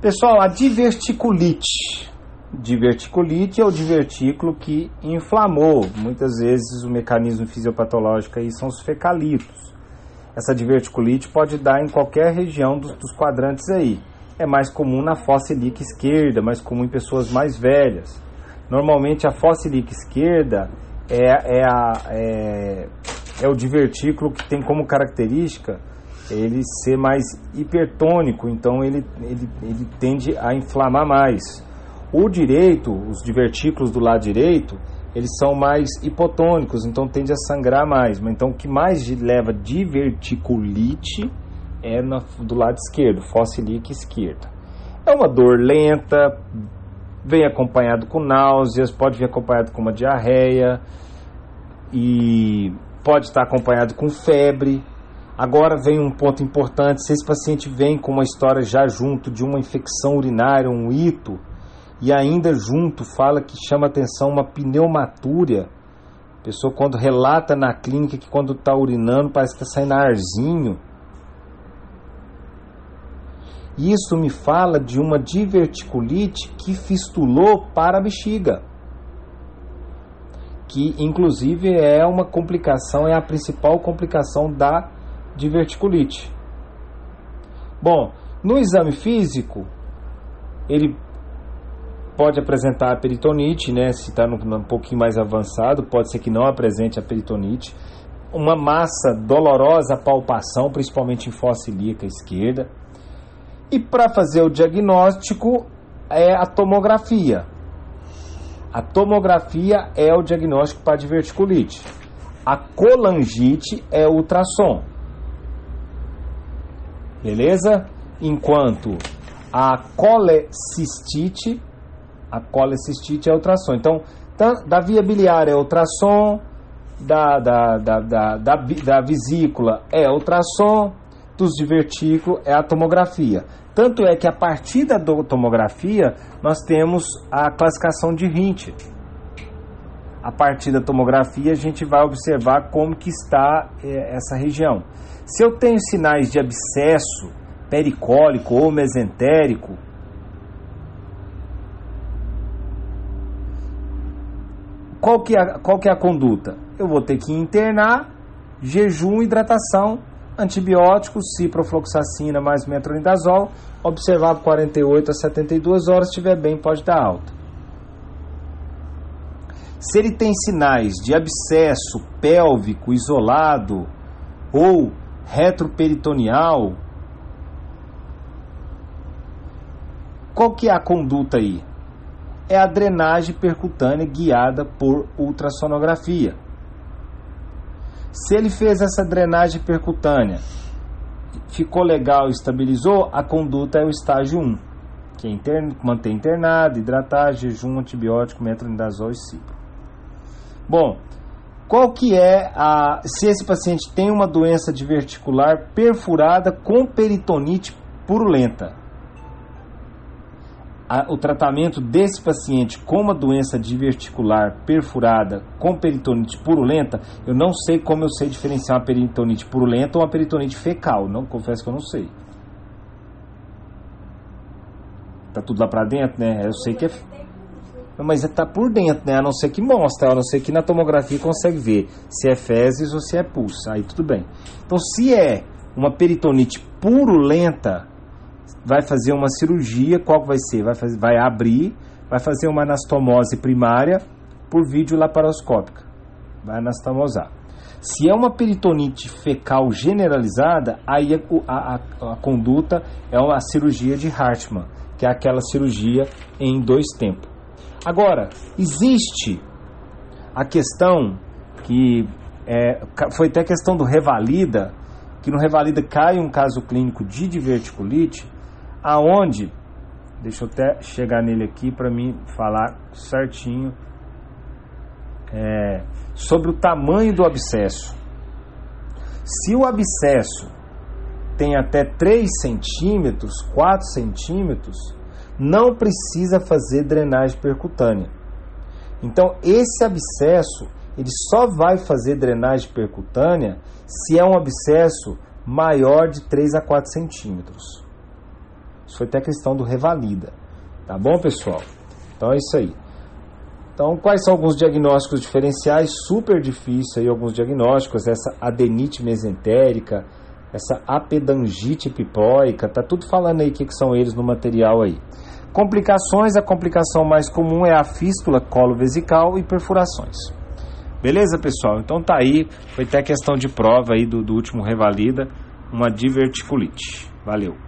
Pessoal, a diverticulite. Diverticulite é o divertículo que inflamou. Muitas vezes o mecanismo fisiopatológico aí são os fecalitos. Essa diverticulite pode dar em qualquer região dos, dos quadrantes aí. É mais comum na fossa ilíaca esquerda, mais comum em pessoas mais velhas. Normalmente a fossa ilíaca esquerda é, é, a, é, é o divertículo que tem como característica ele ser mais hipertônico, então ele, ele, ele tende a inflamar mais. O direito, os divertículos do lado direito, eles são mais hipotônicos, então tende a sangrar mais. Então o que mais leva diverticulite é no, do lado esquerdo, fossa ilíaca esquerda. É uma dor lenta, vem acompanhado com náuseas, pode vir acompanhado com uma diarreia e pode estar acompanhado com febre. Agora vem um ponto importante: se esse paciente vem com uma história já junto de uma infecção urinária, um ito, e ainda junto fala que chama atenção uma pneumatúria, a pessoa quando relata na clínica que quando está urinando parece que está saindo arzinho. Isso me fala de uma diverticulite que fistulou para a bexiga que inclusive é uma complicação, é a principal complicação da diverticulite. Bom, no exame físico, ele pode apresentar a peritonite, né? Se está um pouquinho mais avançado, pode ser que não apresente a peritonite. Uma massa dolorosa palpação, principalmente em fossa ilíaca esquerda. E para fazer o diagnóstico é a tomografia. A tomografia é o diagnóstico para diverticulite. A colangite é o ultrassom beleza? Enquanto a colecistite, a colecistite é ultrassom. Então, da via biliar é ultrassom, da, da, da, da, da, da vesícula é ultrassom, dos divertículos é a tomografia. Tanto é que a partir da tomografia nós temos a classificação de Hint. A partir da tomografia a gente vai observar como que está é, essa região. Se eu tenho sinais de abscesso pericólico ou mesentérico, qual que, é, qual que é a conduta? Eu vou ter que internar, jejum, hidratação, antibióticos, ciprofloxacina mais metronidazol, observar por 48 a 72 horas, se estiver bem, pode dar alta. Se ele tem sinais de abscesso pélvico isolado ou retroperitoneal. Qual que é a conduta aí? É a drenagem percutânea guiada por ultrassonografia. Se ele fez essa drenagem percutânea, ficou legal, estabilizou, a conduta é o estágio 1, que é intern manter internado, hidratar, jejum, antibiótico, metronidazol e cipro. Bom, qual que é a se esse paciente tem uma doença diverticular perfurada com peritonite purulenta. A, o tratamento desse paciente com uma doença diverticular perfurada com peritonite purulenta, eu não sei como eu sei diferenciar uma peritonite purulenta ou uma peritonite fecal, não confesso que eu não sei. Tá tudo lá para dentro, né? Eu sei que é mas está por dentro, né? A não ser que mostre, a não ser que na tomografia consegue ver se é fezes ou se é pus. Aí tudo bem. Então, se é uma peritonite purulenta, vai fazer uma cirurgia, qual vai ser? Vai, fazer, vai abrir, vai fazer uma anastomose primária por vídeo laparoscópica. Vai anastomosar. Se é uma peritonite fecal generalizada, aí a, a, a conduta é uma cirurgia de Hartmann, que é aquela cirurgia em dois tempos. Agora, existe a questão que é, foi até a questão do revalida, que no revalida cai um caso clínico de diverticulite, aonde, deixa eu até chegar nele aqui para mim falar certinho é, sobre o tamanho do abscesso. Se o abscesso tem até 3 centímetros, 4 centímetros, não precisa fazer drenagem percutânea. Então, esse abscesso, ele só vai fazer drenagem percutânea se é um abscesso maior de 3 a 4 centímetros. Foi até a questão do revalida. Tá bom, pessoal? Então é isso aí. Então, quais são alguns diagnósticos diferenciais? Super difícil aí alguns diagnósticos, essa adenite mesentérica, essa apedangite pipóica, tá tudo falando aí o que, que são eles no material aí. Complicações, a complicação mais comum é a fístula colo-vesical e perfurações. Beleza, pessoal? Então tá aí, foi até questão de prova aí do, do último revalida, uma diverticulite. Valeu!